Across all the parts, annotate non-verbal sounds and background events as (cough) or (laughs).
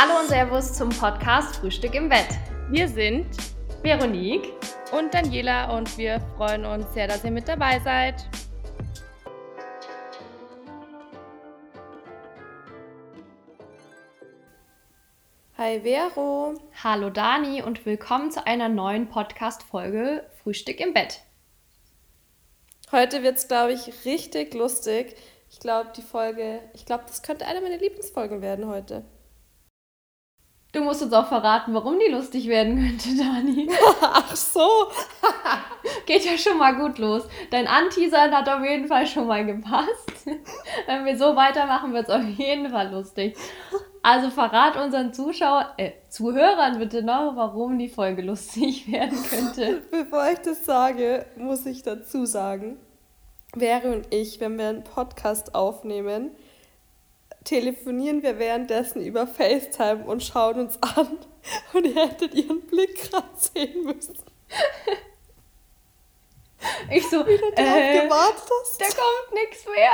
Hallo und Servus zum Podcast Frühstück im Bett. Wir sind Veronique und Daniela und wir freuen uns sehr, dass ihr mit dabei seid. Hi Vero. Hallo Dani und willkommen zu einer neuen Podcast-Folge Frühstück im Bett. Heute wird es, glaube ich, richtig lustig. Ich glaube, die Folge, ich glaube, das könnte eine meiner Lieblingsfolgen werden heute. Du musst uns auch verraten, warum die lustig werden könnte, (laughs) Dani. Ach so. (laughs) Geht ja schon mal gut los. Dein Anteasern hat auf jeden Fall schon mal gepasst. (laughs) Wenn wir so weitermachen, wird es auf jeden Fall lustig. Also verrat unseren Zuschauern, äh, Zuhörern bitte noch, warum die Folge lustig werden könnte. Bevor ich das sage, muss ich dazu sagen, Wäre und ich, wenn wir einen Podcast aufnehmen, telefonieren wir währenddessen über FaceTime und schauen uns an. Und ihr hättet ihren Blick gerade sehen müssen. Ich so, Wie du äh, gewartet hast. da kommt nichts mehr.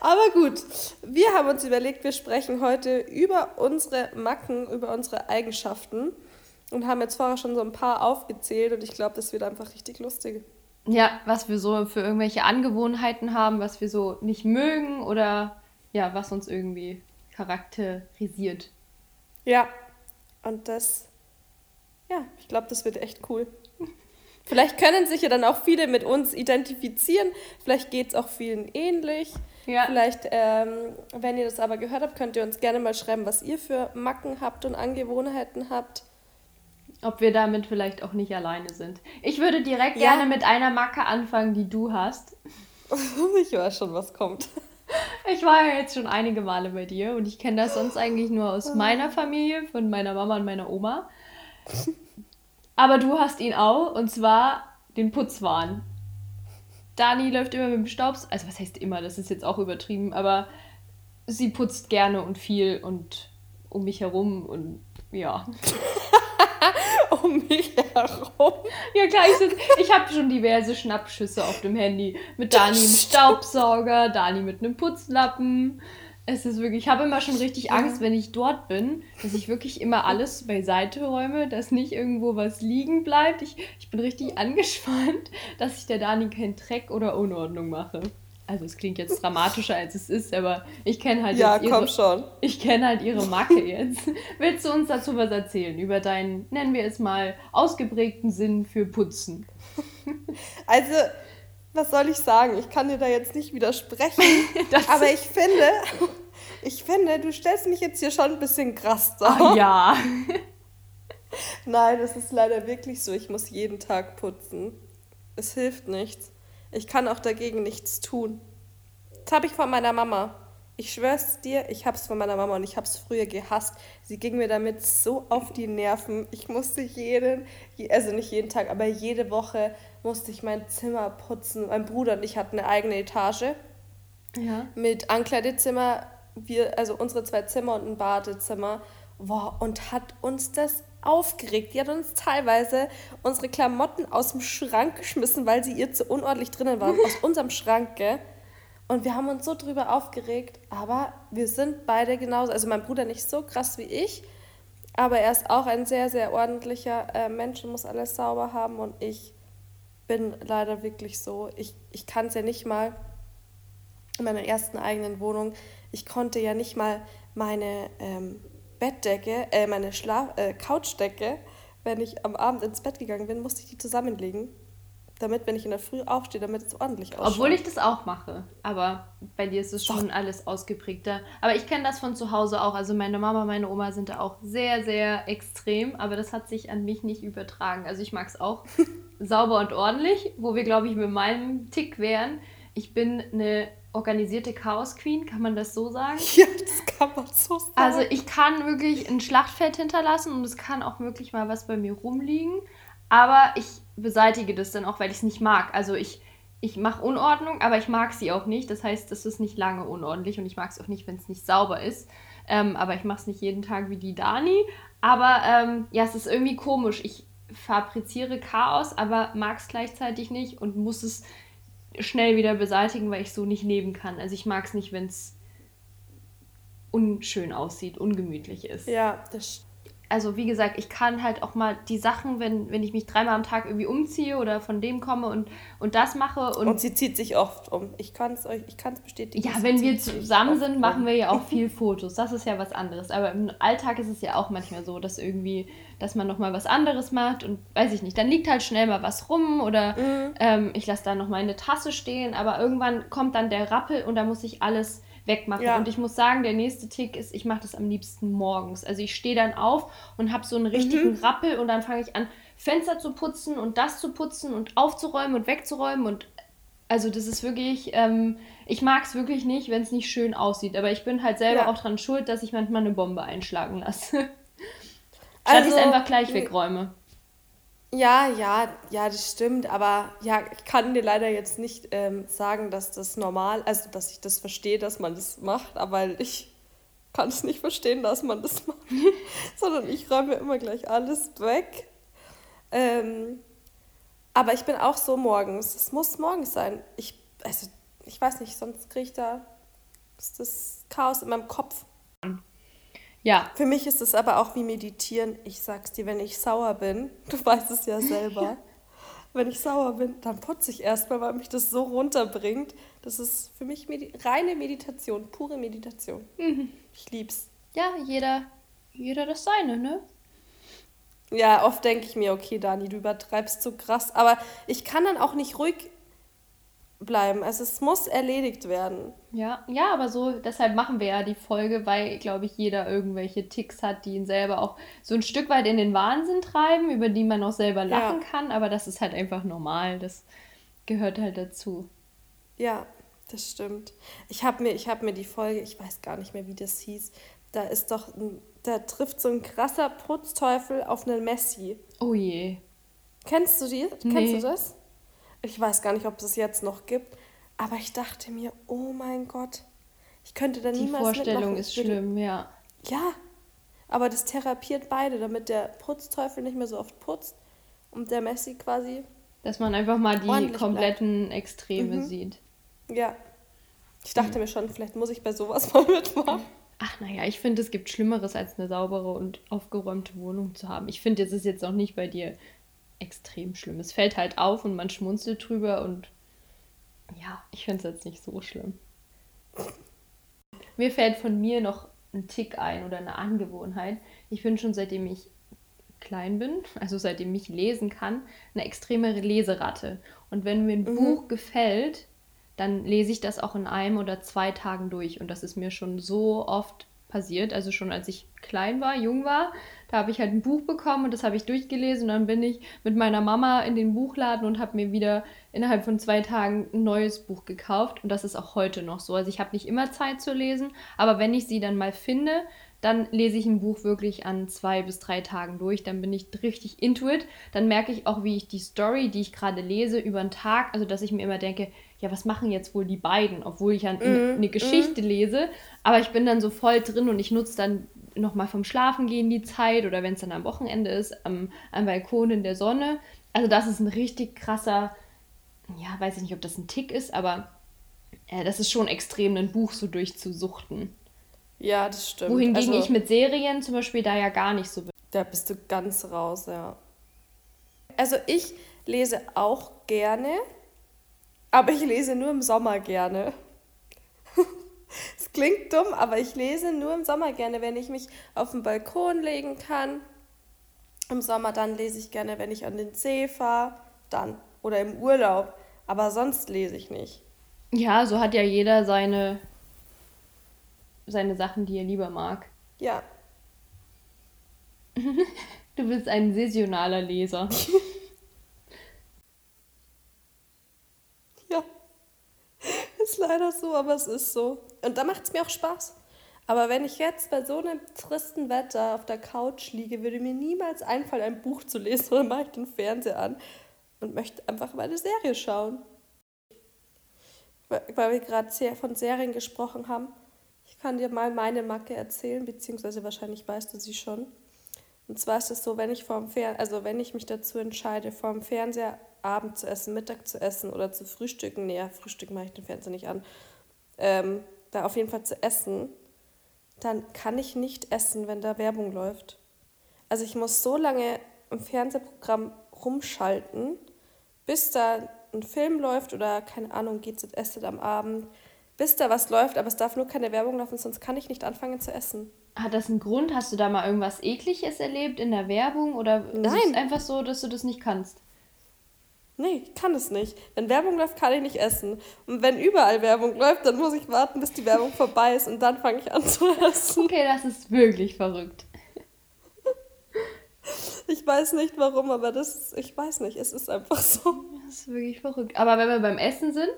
Aber gut, wir haben uns überlegt, wir sprechen heute über unsere Macken, über unsere Eigenschaften und haben jetzt vorher schon so ein paar aufgezählt und ich glaube, das wird einfach richtig lustig. Ja, was wir so für irgendwelche Angewohnheiten haben, was wir so nicht mögen oder ja, was uns irgendwie charakterisiert. Ja, und das, ja, ich glaube, das wird echt cool. (laughs) Vielleicht können sich ja dann auch viele mit uns identifizieren. Vielleicht geht es auch vielen ähnlich. Ja. Vielleicht, ähm, wenn ihr das aber gehört habt, könnt ihr uns gerne mal schreiben, was ihr für Macken habt und Angewohnheiten habt. Ob wir damit vielleicht auch nicht alleine sind. Ich würde direkt Ja. gerne mit einer Macke anfangen, die du hast. (laughs) ich weiß schon, was kommt. Ich war ja jetzt schon einige Male bei dir und ich kenne das sonst eigentlich nur aus meiner Familie, von meiner Mama und meiner Oma. Aber du hast ihn auch, und zwar den Putzwahn. Dani läuft immer mit dem Staubs, also was heißt immer, das ist jetzt auch übertrieben, aber sie putzt gerne und viel und um mich herum und ja. (laughs) Um mich herum. Ja klar, ich, sitz- ich habe schon diverse Schnappschüsse auf dem Handy. Mit Dani im Staubsauger, Dani mit einem Putzlappen. Es ist wirklich, ich habe immer schon richtig Angst, wenn ich dort bin, dass ich wirklich immer alles beiseite räume, dass nicht irgendwo was liegen bleibt. Ich, ich bin richtig angespannt, dass ich der Dani keinen Dreck oder Unordnung mache. Also es klingt jetzt dramatischer als es ist, aber ich kenne halt Ja, jetzt komm ihre, schon. ich kenne halt ihre Macke jetzt. (laughs) Willst du uns dazu was erzählen? Über deinen, nennen wir es mal, ausgeprägten Sinn für Putzen? (laughs) Also, was soll ich sagen? Ich kann dir da jetzt nicht widersprechen. (laughs) Das aber ich finde, ich finde, du stellst mich jetzt hier schon ein bisschen krass dar. Ah, ja. Nein, es ist leider wirklich so. Ich muss jeden Tag putzen. Es hilft nichts. Ich kann auch dagegen nichts tun. Das habe ich von meiner Mama. Ich schwör's dir, ich hab's von meiner Mama und ich hab's früher gehasst. Sie ging mir damit so auf die Nerven. Ich musste jeden, je- also nicht jeden Tag, aber jede Woche musste ich mein Zimmer putzen. Mein Bruder und ich hatten eine eigene Etage Ja. mit Ankleidezimmer, wir, also unsere zwei Zimmer und ein Badezimmer. Boah, und hat uns das aufgeregt. Die hat uns teilweise unsere Klamotten aus dem Schrank geschmissen, weil sie ihr zu unordentlich drinnen waren, aus (laughs) unserem Schrank, gell? Und wir haben uns so drüber aufgeregt, aber wir sind beide genauso. Also mein Bruder nicht so krass wie ich, aber er ist auch ein sehr, sehr ordentlicher äh, Mensch und muss alles sauber haben. Und ich bin leider wirklich so. Ich, ich kann es ja nicht mal in meiner ersten eigenen Wohnung. Ich konnte ja nicht mal meine ähm, Bettdecke, äh, meine Schlaf äh, Couchdecke, wenn ich am Abend ins Bett gegangen bin, musste ich die zusammenlegen, damit, wenn ich in der Früh aufstehe, damit es ordentlich ausschaut. Obwohl ich das auch mache. Aber bei dir ist es schon alles ausgeprägter. Aber ich kenne das von zu Hause auch. Also meine Mama, meine Oma sind da auch sehr, sehr extrem. Aber das hat sich an mich nicht übertragen. Also ich mag es auch (laughs) sauber und ordentlich. Wo wir, glaube ich, mit meinem Tick wären. Ich bin eine organisierte Chaos-Queen, kann man das so sagen? (laughs) Ja, das kann man so sagen. Also ich kann wirklich ein Schlachtfeld hinterlassen und es kann auch wirklich mal was bei mir rumliegen. Aber ich beseitige das dann auch, weil ich es nicht mag. Also ich, ich mache Unordnung, aber ich mag sie auch nicht. Das heißt, es ist nicht lange unordentlich und ich mag es auch nicht, wenn es nicht sauber ist. Ähm, aber ich mache es nicht jeden Tag wie die Dani. Aber ähm, ja, es ist irgendwie komisch. Ich fabriziere Chaos, aber mag es gleichzeitig nicht und muss es schnell wieder beseitigen, weil ich so nicht leben kann. Also ich mag es nicht, wenn es unschön aussieht, ungemütlich ist. Ja, das also wie gesagt, ich kann halt auch mal die Sachen, wenn, wenn ich mich dreimal am Tag irgendwie umziehe oder von dem komme und, und das mache. Und, und sie zieht sich oft um. Ich kann es euch, ich kann es bestätigen. Ja, wenn wir zusammen sind, machen wir ja auch (laughs) viel Fotos. Das ist ja was anderes. Aber im Alltag ist es ja auch manchmal so, dass irgendwie, dass man nochmal was anderes macht und weiß ich nicht, dann liegt halt schnell mal was rum oder mhm. ähm, ich lasse da nochmal eine Tasse stehen, aber irgendwann kommt dann der Rappel und da muss ich alles wegmachen. Ja. Und ich muss sagen, der nächste Tick ist, ich mache das am liebsten morgens. Also ich stehe dann auf und habe so einen richtigen mhm. Rappel und dann fange ich an, Fenster zu putzen und das zu putzen und aufzuräumen und wegzuräumen und also das ist wirklich, ähm, ich mag es wirklich nicht, wenn es nicht schön aussieht. Aber ich bin halt selber ja. auch dran schuld, dass ich manchmal eine Bombe einschlagen lasse. (laughs) Statt also, ich es einfach gleich wegräume. Ja, ja, ja, das stimmt. Aber ja, ich kann dir leider jetzt nicht ähm, sagen, dass das normal, also dass ich das verstehe, dass man das macht, aber ich kann es nicht verstehen, dass man das macht, (laughs) sondern ich räume immer gleich alles weg. Ähm, aber ich bin auch so morgens. Es muss morgens sein. Ich, also, ich weiß nicht, sonst kriege ich da ist das Chaos in meinem Kopf. Ja. Für mich ist es aber auch wie meditieren. Ich sag's dir, wenn ich sauer bin, (laughs) du weißt es ja selber, wenn ich sauer bin, dann putze ich erstmal, weil mich das so runterbringt. Das ist für mich Medi reine Meditation, pure Meditation. Mhm. Ich lieb's. Ja, jeder, jeder das seine, ne? Ja, oft denke ich mir, okay, Dani, du übertreibst so krass. Aber ich kann dann auch nicht ruhig bleiben. Also es muss erledigt werden. Ja, ja, aber so, deshalb machen wir ja die Folge, weil, glaube ich, jeder irgendwelche Ticks hat, die ihn selber auch so ein Stück weit in den Wahnsinn treiben, über die man auch selber lachen ja. kann, aber das ist halt einfach normal. Das gehört halt dazu. Ja, das stimmt. Ich habe mir, hab mir die Folge, ich weiß gar nicht mehr, wie das hieß, da ist doch, da trifft so ein krasser Putzteufel auf einen Messi. Oh je. Kennst du die? Nee. Kennst du das? Ich weiß gar nicht, ob es es jetzt noch gibt, aber ich dachte mir, oh mein Gott, ich könnte da niemals Die Vorstellung mitmachen. ist schlimm, ja. Ja, aber das therapiert beide, damit der Putzteufel nicht mehr so oft putzt und der Messi quasi. Dass man einfach mal die kompletten bleibt. Extreme mhm. sieht. Ja. Ich dachte mhm. mir schon, vielleicht muss ich bei sowas (laughs) mal mitmachen. Ach naja, ich finde, es gibt Schlimmeres, als eine saubere und aufgeräumte Wohnung zu haben. Ich finde, es ist jetzt auch nicht bei dir extrem schlimm. Es fällt halt auf und man schmunzelt drüber und ja, ich finde es jetzt nicht so schlimm. Mir fällt von mir noch ein Tick ein oder eine Angewohnheit. Ich bin schon seitdem ich klein bin, also seitdem ich lesen kann, eine extreme Leseratte. Und wenn mir ein mhm. Buch gefällt, dann lese ich das auch in einem oder zwei Tagen durch. Und das ist mir schon so oft passiert. Also schon als ich klein war, jung war, da habe ich halt ein Buch bekommen und das habe ich durchgelesen. Und dann bin ich mit meiner Mama in den Buchladen und habe mir wieder innerhalb von zwei Tagen ein neues Buch gekauft. Und das ist auch heute noch so. Also ich habe nicht immer Zeit zu lesen, aber wenn ich sie dann mal finde, dann lese ich ein Buch wirklich an zwei bis drei Tagen durch. Dann bin ich richtig into it. Dann merke ich auch, wie ich die Story, die ich gerade lese, über den Tag, also dass ich mir immer denke, ja, was machen jetzt wohl die beiden, obwohl ich an, mm, eine Geschichte mm. lese, aber ich bin dann so voll drin und ich nutze dann nochmal vom Schlafengehen die Zeit oder wenn es dann am Wochenende ist, am, am Balkon in der Sonne. Also das ist ein richtig krasser, ja, weiß ich nicht, ob das ein Tick ist, aber äh, das ist schon extrem, ein Buch so durchzusuchten. Ja, das stimmt. Wohingegen also, ich mit Serien zum Beispiel da ja gar nicht so bin. Da bist du ganz raus, ja. Also ich lese auch gerne, aber ich lese nur im Sommer gerne. Klingt dumm, aber ich lese nur im Sommer gerne, wenn ich mich auf den Balkon legen kann. Im Sommer dann lese ich gerne, wenn ich an den See fahre, dann. Oder im Urlaub. Aber sonst lese ich nicht. Ja, so hat ja jeder seine, seine Sachen, die er lieber mag. Ja. (laughs) du bist ein saisonaler Leser. (laughs) Ist leider so, aber es ist so. Und da macht es mir auch Spaß. Aber wenn ich jetzt bei so einem tristen Wetter auf der Couch liege, würde mir niemals einfallen, ein Buch zu lesen (laughs) oder mache ich den Fernseher an und möchte einfach meine Serie schauen. Weil wir gerade von Serien gesprochen haben. Ich kann dir mal meine Macke erzählen, beziehungsweise wahrscheinlich weißt du sie schon. Und zwar ist es so, wenn ich vorm also wenn ich mich dazu entscheide, vorm Fernseher Abend zu essen, Mittag zu essen oder zu frühstücken, nee, Frühstück mache ich den Fernseher nicht an, ähm, da auf jeden Fall zu essen, dann kann ich nicht essen, wenn da Werbung läuft. Also ich muss so lange im Fernsehprogramm rumschalten, bis da ein Film läuft oder keine Ahnung, GZS am Abend, bis da was läuft, aber es darf nur keine Werbung laufen, sonst kann ich nicht anfangen zu essen. Hat das einen Grund? Hast du da mal irgendwas Ekliges erlebt in der Werbung oder Nein. ist es einfach so, dass du das nicht kannst? Nee, ich kann es nicht. Wenn Werbung läuft, kann ich nicht essen. Und wenn überall Werbung läuft, dann muss ich warten, bis die Werbung vorbei ist und dann fange ich an zu essen. Okay, das ist wirklich verrückt. Ich weiß nicht warum, aber das, ich weiß nicht, es ist einfach so. Das ist wirklich verrückt. Aber wenn wir beim Essen sind,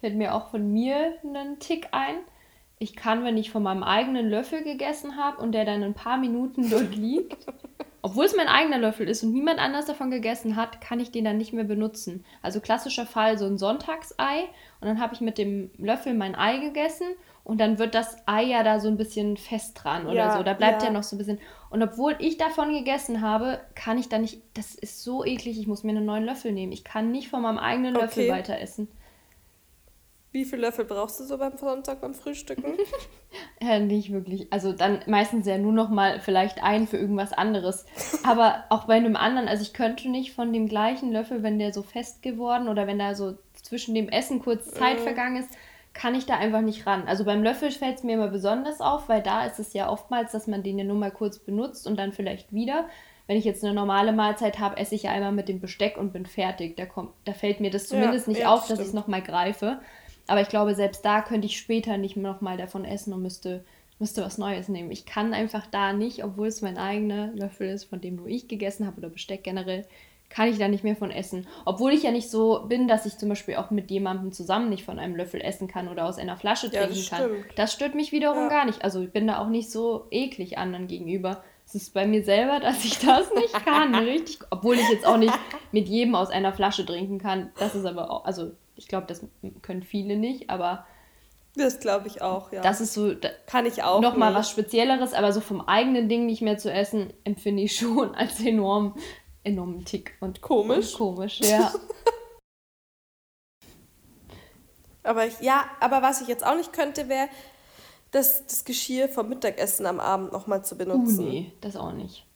fällt mir auch von mir ein Tick ein. Ich kann, wenn ich von meinem eigenen Löffel gegessen habe und der dann ein paar Minuten dort liegt, obwohl es mein eigener Löffel ist und niemand anders davon gegessen hat, kann ich den dann nicht mehr benutzen. Also klassischer Fall so ein Sonntagsei und dann habe ich mit dem Löffel mein Ei gegessen und dann wird das Ei ja da so ein bisschen fest dran oder ja, so. Da bleibt ja. ja noch so ein bisschen. Und obwohl ich davon gegessen habe, kann ich da nicht. Das ist so eklig, ich muss mir einen neuen Löffel nehmen. Ich kann nicht von meinem eigenen okay. Löffel weiter essen. Wie viele Löffel brauchst du so beim Sonntag beim Frühstücken? ja, (laughs) nicht wirklich. Also dann meistens ja nur noch mal vielleicht einen für irgendwas anderes. (laughs) Aber auch bei einem anderen, also ich könnte nicht von dem gleichen Löffel, wenn der so fest geworden oder wenn da so zwischen dem Essen kurz Zeit äh. vergangen ist, kann ich da einfach nicht ran. Also beim Löffel fällt es mir immer besonders auf, weil da ist es ja oftmals, dass man den ja nur mal kurz benutzt und dann vielleicht wieder. Wenn ich jetzt eine normale Mahlzeit habe, esse ich ja einmal mit dem Besteck und bin fertig. Da, kommt, da fällt mir das zumindest ja, nicht ja, auf, dass ich es nochmal greife. Aber ich glaube, selbst da könnte ich später nicht nochmal davon essen und müsste, müsste was Neues nehmen. Ich kann einfach da nicht, obwohl es mein eigener Löffel ist, von dem nur ich gegessen habe oder Besteck generell, kann ich da nicht mehr von essen. Obwohl ich ja nicht so bin, dass ich zum Beispiel auch mit jemandem zusammen nicht von einem Löffel essen kann oder aus einer Flasche trinken ja, das kann. Das stört mich wiederum ja. gar nicht. Also ich bin da auch nicht so eklig anderen gegenüber. Es ist bei mir selber, (laughs) dass ich das nicht kann. richtig. Obwohl ich jetzt auch nicht mit jedem aus einer Flasche trinken kann. Das ist aber auch, also ich glaube, das können viele nicht, aber. Das glaube ich auch, ja. Das ist so. Da Kann ich auch. Nochmal was Spezielleres, aber so vom eigenen Ding nicht mehr zu essen, empfinde ich (laughs) schon als enorm, enormen Tick. Und komisch. Und komisch, ja. (laughs) aber ich, ja, aber was ich jetzt auch nicht könnte, wäre, das, das Geschirr vom Mittagessen am Abend nochmal zu benutzen. Uh, nee, das auch nicht.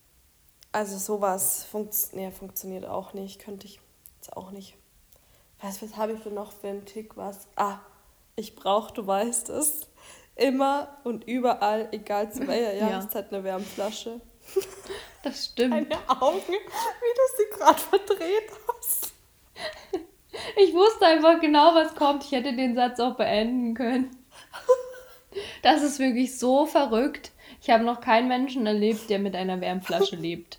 Also sowas funkt, nee, funktioniert auch nicht, könnte ich jetzt auch nicht. Was, was habe ich denn noch für einen Tick? Was? Ah, ich brauche, du weißt es, immer und überall, egal zu welcher (laughs) ja. Jahreszeit, eine Wärmflasche. (laughs) Das stimmt. Deine Augen, wie du sie gerade verdreht hast. (laughs) Ich wusste einfach genau, was kommt. Ich hätte den Satz auch beenden können. Das ist wirklich so verrückt. Ich habe noch keinen Menschen erlebt, der mit einer Wärmflasche lebt.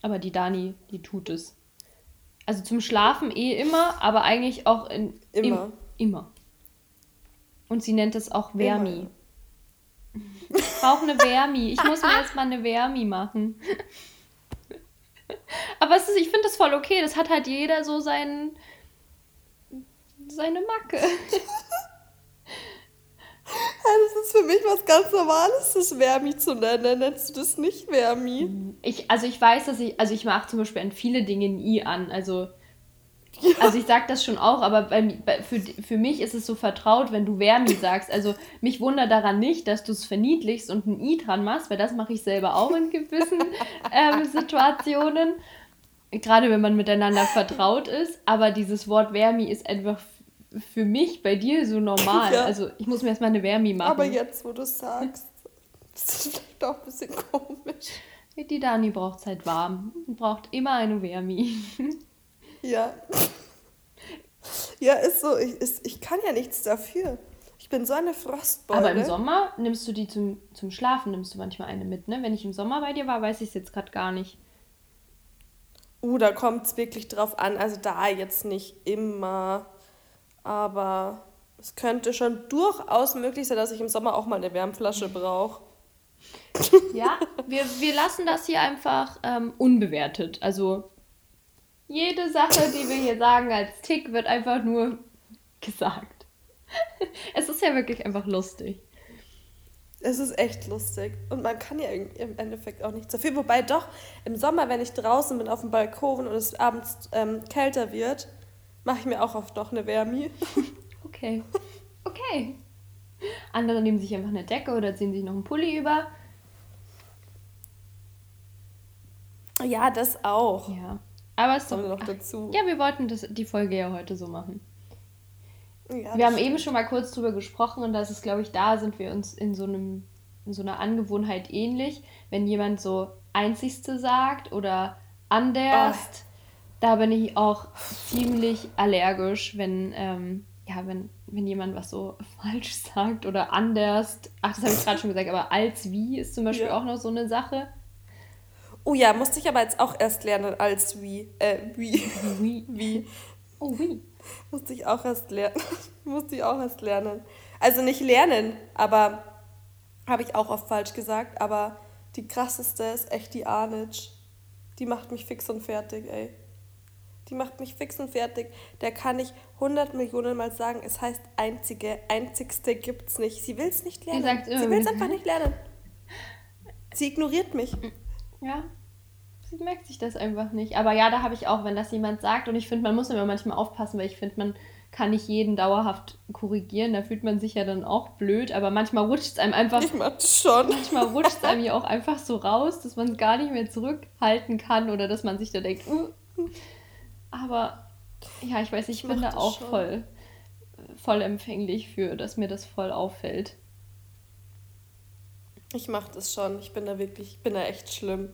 Aber die Dani, die tut es. Also zum Schlafen eh immer, aber eigentlich auch in, immer. Im, immer. Und sie nennt es auch Wärmi. Ich brauche eine Wärmi. Ich muss mir erstmal eine Wärmi machen. Aber es ist, ich finde das voll okay. Das hat halt jeder so sein, seine Macke. (laughs) das ist für mich was ganz Normales, das Wärmi zu nennen. Nennst du das nicht Wärmi? Ich, also ich weiß, dass ich, also ich mache zum Beispiel an viele Dinge ein I an. Also, ja. also ich sage das schon auch, aber bei, bei, für, für mich ist es so vertraut, wenn du Wärmi sagst. Also mich wundert daran nicht, dass du es verniedlichst und ein I dran machst, weil das mache ich selber auch in gewissen (laughs) ähm, Situationen. Gerade wenn man miteinander vertraut ist. Aber dieses Wort Wärmi ist einfach für mich bei dir so normal. (laughs) Ja. Also ich muss mir erstmal eine Wärmi machen. Aber jetzt, wo du es sagst, (laughs) ist das vielleicht auch ein bisschen komisch. Die Dani braucht es halt warm und braucht immer eine Wärmi. (laughs) Ja. Ja, ist so. Ich, ist, ich kann ja nichts dafür. Ich bin so eine Frostbeule. Aber im Sommer nimmst du die zum, zum Schlafen, nimmst du manchmal eine mit, ne? Wenn ich im Sommer bei dir war, weiß ich es jetzt gerade gar nicht. Uh, da kommt es wirklich drauf an. Also da jetzt nicht immer. Aber es könnte schon durchaus möglich sein, dass ich im Sommer auch mal eine Wärmflasche brauche. Ja, wir, wir lassen das hier einfach ähm, unbewertet. Also jede Sache, die wir hier sagen als Tick, wird einfach nur gesagt. (laughs) Es ist ja wirklich einfach lustig. Es ist echt lustig. Und man kann ja im Endeffekt auch nichts dafür. Wobei doch, im Sommer, wenn ich draußen bin auf dem Balkon und es abends ähm, kälter wird, mache ich mir auch oft noch eine Wärmi. (laughs) Okay. Okay. Andere nehmen sich einfach eine Decke oder ziehen sich noch einen Pulli über. Ja, das auch. Ja. Aber es Kommt doch, noch dazu. Ja, wir wollten das, die Folge ja heute so machen. Ja, wir haben das eben schon mal kurz drüber gesprochen und das ist, glaube ich, da sind wir uns in so einem in so einer Angewohnheit ähnlich. Wenn jemand so Einzigste sagt oder anderst, da bin ich auch ziemlich allergisch, wenn, ähm, ja, wenn, wenn jemand was so (laughs) falsch sagt oder anderst. Ach, das habe ich gerade schon gesagt, aber als wie ist zum Beispiel Ja. auch noch so eine Sache. Oh ja, musste ich aber jetzt auch erst lernen als wie. Äh, wie. Wie. (laughs) wie. Oh, wie. Musste ich auch erst lernen. (laughs) musste ich auch erst lernen. Also nicht lernen, aber habe ich auch oft falsch gesagt. Aber die krasseste ist echt die Arnitsch. Die macht mich fix und fertig, ey. Die macht mich fix und fertig. Der kann ich 100 Millionen Mal sagen, es heißt einzige, einzigste gibt's nicht. Sie will es nicht lernen. Sie will es einfach nicht lernen. Sie ignoriert mich. Ja, sie merkt sich das einfach nicht. Aber ja, da habe ich auch, wenn das jemand sagt, und ich finde, man muss immer manchmal aufpassen, weil ich finde, man kann nicht jeden dauerhaft korrigieren. Da fühlt man sich ja dann auch blöd, aber manchmal rutscht es einem einfach, Ich mach schon. manchmal (laughs) rutscht es einem ja auch einfach so raus, dass man es gar nicht mehr zurückhalten kann oder dass man sich da denkt, uh. Aber ja, ich weiß, ich, Ich bin da auch schon. voll, voll empfänglich für, dass mir das voll auffällt. Ich mach das schon. Ich bin da wirklich, ich bin da echt schlimm.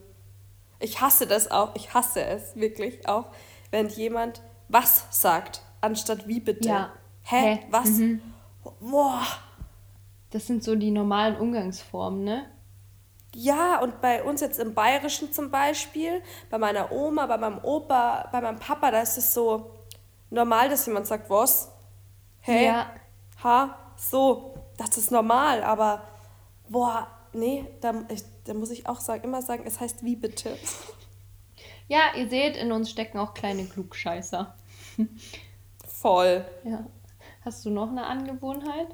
Ich hasse das auch. Ich hasse es wirklich auch, wenn jemand was sagt, anstatt wie bitte. Ja. Hä? Hä? Was? Mhm. Boah. Das sind so die normalen Umgangsformen, ne? Ja, und bei uns jetzt im Bayerischen zum Beispiel, bei meiner Oma, bei meinem Opa, bei meinem Papa, da ist es so normal, dass jemand sagt, was? Hä? Ja. Ha? So. Das ist normal, aber boah, nee, da, ich, da muss ich auch sagen, immer sagen, es heißt wie bitte. (laughs) Ja, ihr seht, in uns stecken auch kleine Klugscheißer. (laughs) Voll. Ja. Hast du noch eine Angewohnheit?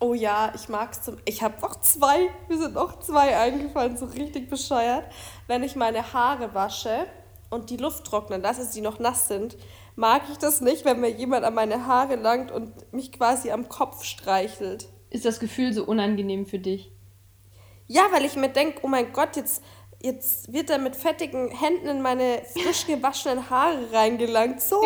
Oh ja, ich mag's zum. Ich habe noch zwei. Mir sind noch zwei eingefallen, so richtig bescheuert. Wenn ich meine Haare wasche und die Luft trocknen lasse, dass sie noch nass sind, mag ich das nicht, wenn mir jemand an meine Haare langt und mich quasi am Kopf streichelt. Ist das Gefühl so unangenehm für dich? Ja, weil ich mir denke, oh mein Gott, jetzt, jetzt wird er mit fettigen Händen in meine frisch gewaschenen Haare reingelangt. So.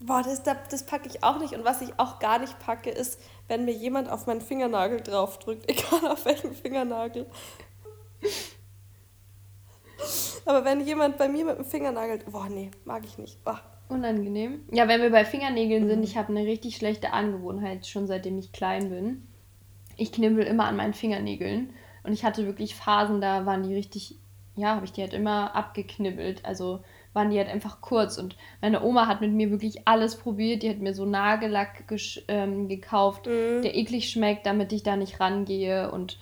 Boah, das, das, packe ich auch nicht. Und was ich auch gar nicht packe, ist, wenn mir jemand auf meinen Fingernagel draufdrückt. (laughs) Egal auf welchen Fingernagel. Aber wenn jemand bei mir mit dem Fingernagel. Boah, nee, mag ich nicht. Boah. Unangenehm. Ja, wenn wir bei Fingernägeln Mhm. sind, ich habe eine richtig schlechte Angewohnheit, schon seitdem ich klein bin. Ich knibbel immer an meinen Fingernägeln. Und ich hatte wirklich Phasen, da waren die richtig, ja, habe ich die halt immer abgeknibbelt. Also waren die halt einfach kurz. Und meine Oma hat mit mir wirklich alles probiert. Die hat mir so Nagellack ähm, gekauft, Mhm. der eklig schmeckt, damit ich da nicht rangehe. Und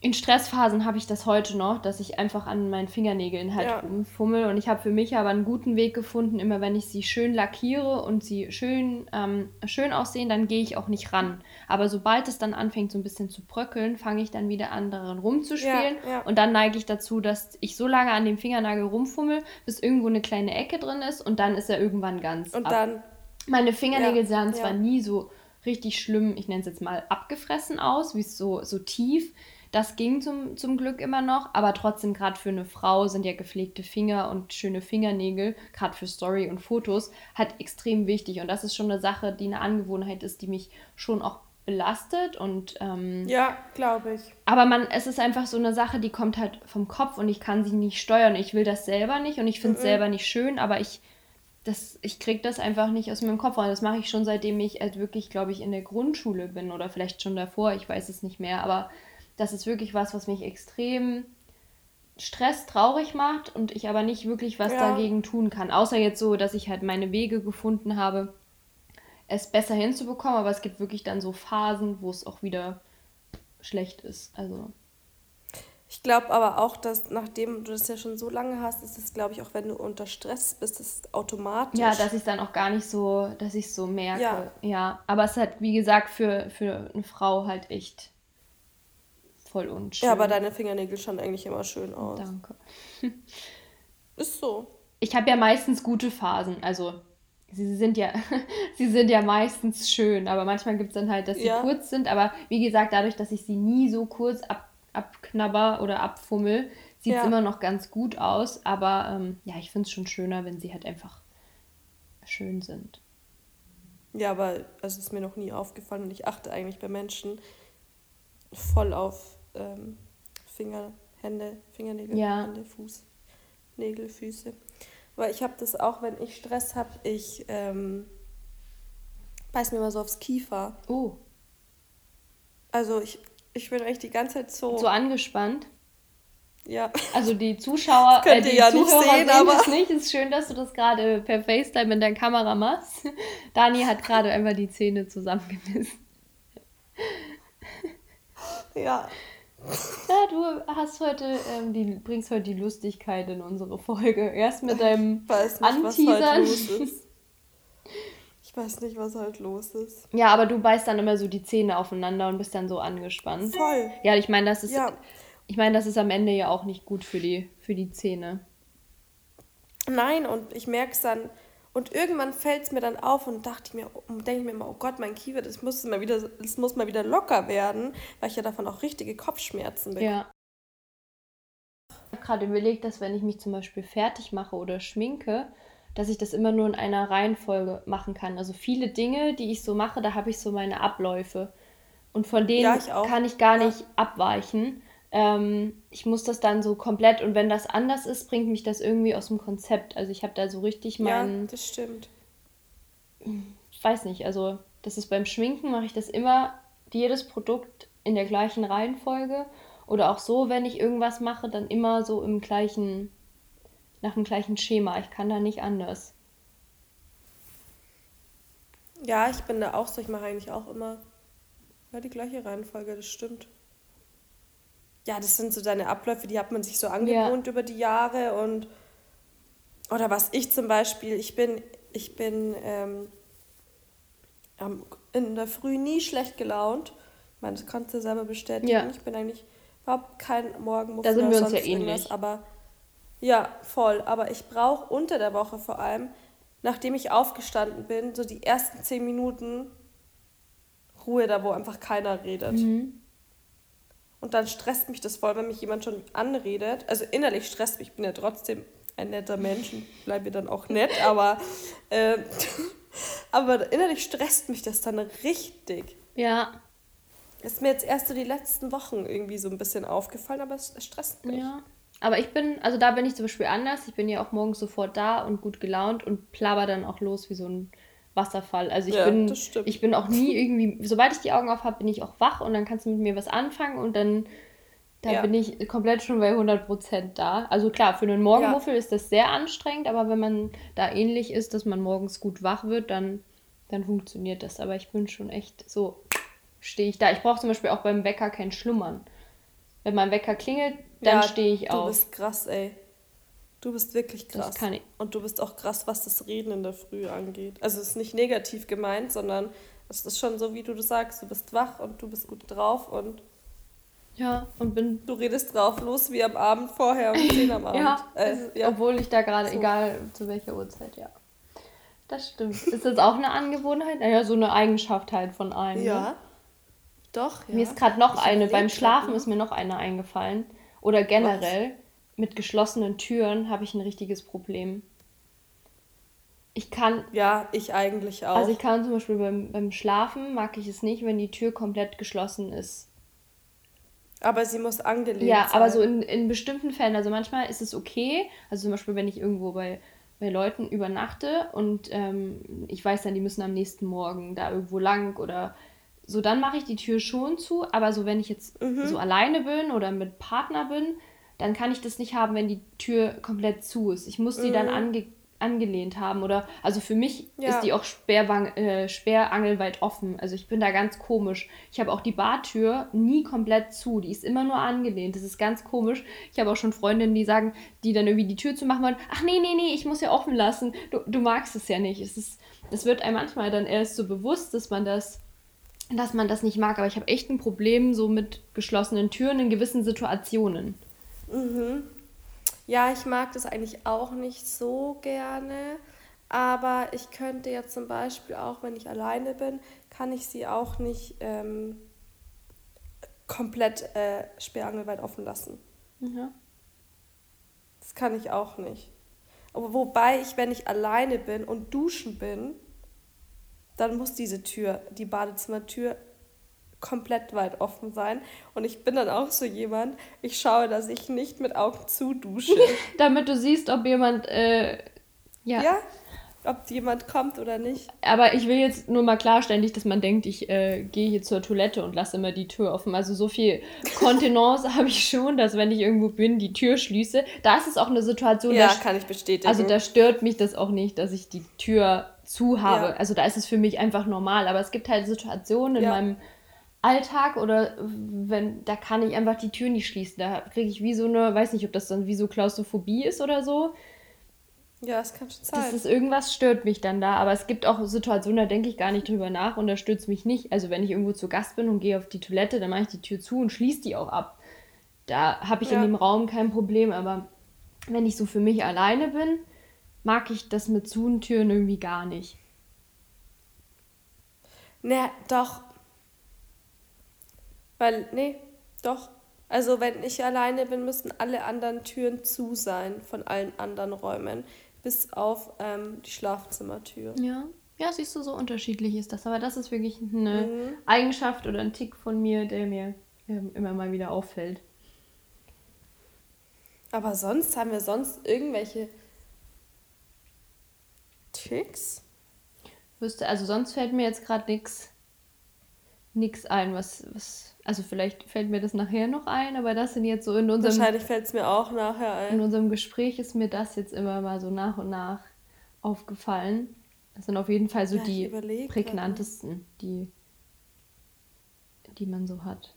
in Stressphasen habe ich das heute noch, dass ich einfach an meinen Fingernägeln halt Ja. rumfummel. Und ich habe für mich aber einen guten Weg gefunden, immer wenn ich sie schön lackiere und sie schön, ähm, schön aussehen, dann gehe ich auch nicht ran. Aber sobald es dann anfängt, so ein bisschen zu bröckeln, fange ich dann wieder an, daran rumzuspielen. Ja, ja. Und dann neige ich dazu, dass ich so lange an dem Fingernagel rumfummel, bis irgendwo eine kleine Ecke drin ist und dann ist er irgendwann ganz Und ab. dann. Meine Fingernägel sahen zwar nie so richtig schlimm, ich nenne es jetzt mal abgefressen aus, wie es so, so tief. Das ging zum, zum Glück immer noch, aber trotzdem, gerade für eine Frau sind ja gepflegte Finger und schöne Fingernägel, gerade für Story und Fotos, halt extrem wichtig. Und das ist schon eine Sache, die eine Angewohnheit ist, die mich schon auch belastet und ähm, Ja, glaube ich. aber man, es ist einfach so eine Sache, die kommt halt vom Kopf und ich kann sie nicht steuern. Ich will das selber nicht und ich finde es selber nicht schön, aber ich, das, ich kriege das einfach nicht aus meinem Kopf. Und das mache ich schon seitdem ich halt wirklich, glaube ich, in der Grundschule bin oder vielleicht schon davor, ich weiß es nicht mehr. Aber das ist wirklich was, was mich extrem Stress traurig macht und ich aber nicht wirklich was Ja. dagegen tun kann. Außer jetzt so, dass ich halt meine Wege gefunden habe, es besser hinzubekommen. Aber es gibt wirklich dann so Phasen, wo es auch wieder schlecht ist. Also, Ich glaube aber auch, dass nachdem du das ja schon so lange hast, ist es, glaube ich, auch wenn du unter Stress bist, das automatisch. ja, dass ich dann auch gar nicht so, dass ich so merke. Ja. Ja. aber es hat, wie gesagt, für, für eine Frau halt echt voll unschön. Ja, aber deine Fingernägel schauen eigentlich immer schön aus. Danke. (laughs) Ist so. Ich habe ja meistens gute Phasen. Also, sie sind ja, (laughs) sie sind ja meistens schön, aber manchmal gibt es dann halt, dass sie ja. kurz sind. Aber wie gesagt, dadurch, dass ich sie nie so kurz ab, abknabber oder abfummel, sieht es ja. immer noch ganz gut aus. Aber ähm, ja, ich finde es schon schöner, wenn sie halt einfach schön sind. Ja, aber es ist mir noch nie aufgefallen und ich achte eigentlich bei Menschen voll auf ähm, Finger, Hände, Fingernägel, ja. Hände, Fuß, Nägel, Füße. Weil ich habe das auch, wenn ich Stress habe, ich ähm, beiß mir mal so aufs Kiefer. Oh. Also ich, ich bin eigentlich die ganze Zeit so. So angespannt? Ja. Also die Zuschauer, äh, die ja Zuhörer nicht sehen, sehen aber es nicht. Es ist schön, dass du das gerade per FaceTime in deiner Kamera machst. Dani hat gerade einfach die Zähne zusammengebissen. Ja. Ja, du hast heute, ähm, die, bringst heute die Lustigkeit in unsere Folge. Erst mit deinem ich weiß nicht, Anteasern. Was halt los ist. (laughs) Ich weiß nicht, was halt los ist. Ja, aber du beißt dann immer so die Zähne aufeinander und bist dann so angespannt. Voll. Ja, ich meine, das ist, ja. ich meine, das ist am Ende ja auch nicht gut für die, für die Zähne. Nein, und ich merke es dann, und irgendwann fällt es mir dann auf und dachte ich mir, denke ich mir immer, oh Gott, mein Kiefer, das muss mal wieder, das muss mal wieder locker werden, weil ich ja davon auch richtige Kopfschmerzen bekomme. Ja. Ich habe gerade überlegt, dass wenn ich mich zum Beispiel fertig mache oder schminke, dass ich das immer nur in einer Reihenfolge machen kann. Also viele Dinge, die ich so mache, da habe ich so meine Abläufe. Und von denen ja, ich kann ich gar nicht abweichen. Ähm, ich muss das dann so komplett und wenn das anders ist, bringt mich das irgendwie aus dem Konzept. Also ich habe da so richtig meinen. Ja, das stimmt. Ich weiß nicht, also das ist beim Schminken mache ich das immer jedes Produkt in der gleichen Reihenfolge oder auch so, wenn ich irgendwas mache, dann immer so im gleichen nach dem gleichen Schema. Ich kann da nicht anders. Ja, ich bin da auch so. Ich mache eigentlich auch immer ja, die gleiche Reihenfolge, das stimmt ja, das sind so deine Abläufe, die hat man sich so angewohnt ja. über die Jahre und oder was ich zum Beispiel, ich bin, ich bin ähm, in der Früh nie schlecht gelaunt. Ich meine, das kannst du selber bestätigen. Ja. Ich bin eigentlich überhaupt kein Morgenmuffel. Wir uns ja ähnlich. Aber ja, voll. Aber ich brauche unter der Woche vor allem, nachdem ich aufgestanden bin, so die ersten zehn Minuten Ruhe da, wo einfach keiner redet. Mhm. Und dann stresst mich das voll, wenn mich jemand schon anredet. Also innerlich stresst mich, ich bin ja trotzdem ein netter Mensch und bleibe dann auch nett, aber, äh, (laughs) aber innerlich stresst mich das dann richtig. Ja. Ist mir jetzt erst so die letzten Wochen irgendwie so ein bisschen aufgefallen, aber es, es stresst mich. Ja. Aber ich bin, also da bin ich zum Beispiel anders. Ich bin ja auch morgens sofort da und gut gelaunt und plapper dann auch los wie so ein Wasserfall. Also ich ja, bin ich bin auch nie irgendwie, sobald ich die Augen auf habe, bin ich auch wach und dann kannst du mit mir was anfangen und dann da ja. bin ich komplett schon bei 100% da. Also klar, für einen Morgenmuffel ja. ist das sehr anstrengend, aber wenn man da ähnlich ist, dass man morgens gut wach wird, dann, dann funktioniert das. Aber ich bin schon echt so, stehe ich da. Ich brauche zum Beispiel auch beim Wecker kein Schlummern. Wenn mein Wecker klingelt, dann stehe ich auf. Du bist krass, ey. Du bist wirklich krass. Das kann ich. Und du bist auch krass, was das Reden in der Früh angeht. Also es ist nicht negativ gemeint, sondern es ist schon so, wie du das sagst. Du bist wach und du bist gut drauf und ja, und bin. Du redest drauf los wie am Abend vorher um 10 am (laughs) Abend. ja, äh, ja, obwohl ich da gerade, so. egal zu welcher Uhrzeit, ja. Das stimmt. Ist das auch eine Angewohnheit? Naja, so eine Eigenschaft halt von einem. Ja. Ne? Doch, ja. Mir ist gerade noch ich eine, beim Schlafen ist mir noch eine eingefallen. Oder generell. Was? Mit geschlossenen Türen habe ich ein richtiges Problem. Ich kann. Ja, ich eigentlich auch. Also ich kann zum Beispiel beim, beim Schlafen mag ich es nicht, wenn die Tür komplett geschlossen ist. Aber sie muss angelegt ja, sein. Ja, aber so in, in bestimmten Fällen. Also manchmal ist es okay. Also zum Beispiel, wenn ich irgendwo bei, bei Leuten übernachte und ähm, ich weiß dann, die müssen am nächsten Morgen da irgendwo lang oder so, dann mache ich die Tür schon zu. Aber so, wenn ich jetzt mhm. so alleine bin oder mit Partner bin, dann kann ich das nicht haben, wenn die Tür komplett zu ist. Ich muss die mhm. dann ange angelehnt haben oder also für mich ja. ist die auch sperrwang, äh, sperrangelweit offen. Also ich bin da ganz komisch. Ich habe auch die Bartür nie komplett zu, die ist immer nur angelehnt. Das ist ganz komisch. Ich habe auch schon Freundinnen, die sagen, die dann irgendwie die Tür zu machen wollen. Ach nee, nee, nee, ich muss ja offen lassen. Du, du magst es ja nicht. Es ist das wird einem manchmal dann erst so bewusst, dass man das dass man das nicht mag, aber ich habe echt ein Problem so mit geschlossenen Türen in gewissen Situationen. Mhm. Ja, ich mag das eigentlich auch nicht so gerne. Aber ich könnte jetzt zum Beispiel auch, wenn ich alleine bin, kann ich sie auch nicht ähm, komplett äh, sperrangelweit offen lassen. Ja. Das kann ich auch nicht. Aber wobei ich, wenn ich alleine bin und duschen bin, dann muss diese Tür, die Badezimmertür, komplett weit offen sein. Und ich bin dann auch so jemand, ich schaue, dass ich nicht mit Augen zudusche. (laughs) Damit du siehst, ob jemand, äh, ja. ja, ob jemand kommt oder nicht. Aber ich will jetzt nur mal klarstellen, nicht, dass man denkt, ich äh, gehe hier zur Toilette und lasse immer die Tür offen. Also so viel (laughs) Kontenance habe ich schon, dass wenn ich irgendwo bin, die Tür schließe. Da ist es auch eine Situation, Ja, kann ich bestätigen. also da stört mich das auch nicht, dass ich die Tür zu habe. Ja. Also da ist es für mich einfach normal. Aber es gibt halt Situationen in Ja. meinem Alltag oder wenn, da kann ich einfach die Tür nicht schließen. Da kriege ich wie so eine, weiß nicht, ob das dann wie so Klaustrophobie ist oder so. ja, es kann schon Das sein. ist irgendwas stört mich dann da, aber es gibt auch Situationen, da denke ich gar nicht drüber nach und da stört es mich nicht. Also wenn ich irgendwo zu Gast bin und gehe auf die Toilette, dann mache ich die Tür zu und schließe die auch ab. Da habe ich in Ja. dem Raum kein Problem, aber wenn ich so für mich alleine bin, mag ich das mit zu Türen irgendwie gar nicht. Ne, doch. Weil, nee, doch. Also, wenn ich alleine bin, müssen alle anderen Türen zu sein von allen anderen Räumen. Bis auf ähm, die Schlafzimmertür. Ja. Ja, siehst du, so unterschiedlich ist das. Aber das ist wirklich eine Mhm. Eigenschaft oder ein Tick von mir, der mir ähm, immer mal wieder auffällt. Aber sonst haben wir sonst irgendwelche Tricks? Wüsste, also sonst fällt mir jetzt gerade nichts nix ein, was, was, also vielleicht fällt mir das nachher noch ein, aber das sind jetzt so in unserem, Wahrscheinlich fällt es mir auch nachher in ein. unserem Gespräch ist mir das jetzt immer mal so nach und nach aufgefallen. Das sind auf jeden Fall so Ja, die überleg prägnantesten, die, die man so hat.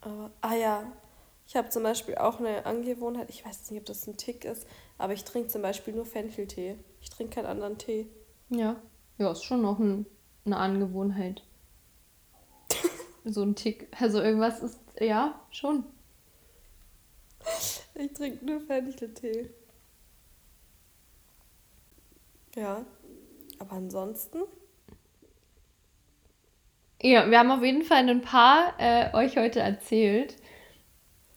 Aber, ah ja, ich habe zum Beispiel auch eine Angewohnheit, ich weiß nicht, ob das ein Tick ist, aber ich trinke zum Beispiel nur Fencheltee. Ich trinke keinen anderen Tee. Ja, ja, ist schon noch ein, eine Angewohnheit. So ein Tick. Also irgendwas ist, ja, schon. Ich trinke nur Fencheltee. Ja, aber ansonsten, Ja, wir haben auf jeden Fall ein paar äh, euch heute erzählt.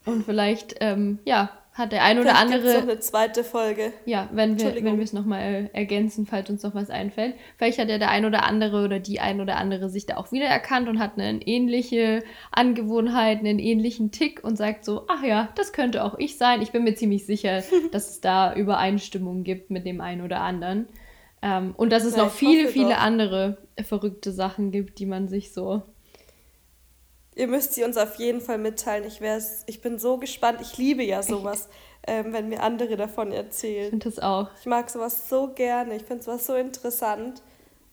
Und vielleicht, ähm, ja, hat der ein oder vielleicht gibt's noch andere, eine zweite Folge. ja, wenn wir, wenn wir es nochmal ergänzen, falls uns noch was einfällt. Vielleicht hat ja der ein oder andere oder die ein oder andere sich da auch wiedererkannt und hat eine ähnliche Angewohnheit, einen ähnlichen Tick und sagt so, ach ja, das könnte auch ich sein. Ich bin mir ziemlich sicher, (laughs) dass es da Übereinstimmung gibt mit dem einen oder anderen. Ähm, und dass es Ja, noch viele, viele doch. andere verrückte Sachen gibt, die man sich so Ihr müsst sie uns auf jeden Fall mitteilen. Ich, wär's, ich bin so gespannt. Ich liebe ja sowas, ähm, wenn mir andere davon Ich erzählen. finde das auch. Ich mag sowas so gerne. Ich finde sowas so interessant.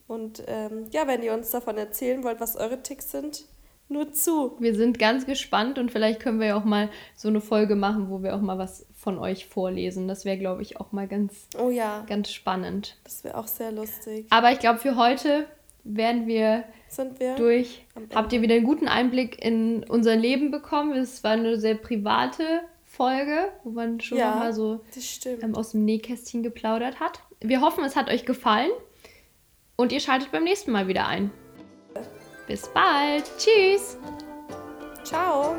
Und ähm, ja, wenn ihr uns davon erzählen wollt, was eure Ticks sind, nur zu. Wir sind ganz gespannt und vielleicht können wir ja auch mal so eine Folge machen, wo wir auch mal was von euch vorlesen. Das wäre, glaube ich, auch mal ganz, Oh ja, ganz spannend. das wäre auch sehr lustig. Aber ich glaube, für heute werden wir Sind wir? durch. Habt ihr wieder einen guten Einblick in unser Leben bekommen? Es war eine sehr private Folge, wo man schon Ja. mal so ähm, aus dem Nähkästchen geplaudert hat. Wir hoffen, es hat euch gefallen und ihr schaltet beim nächsten Mal wieder ein. Bis bald. Tschüss. Ciao.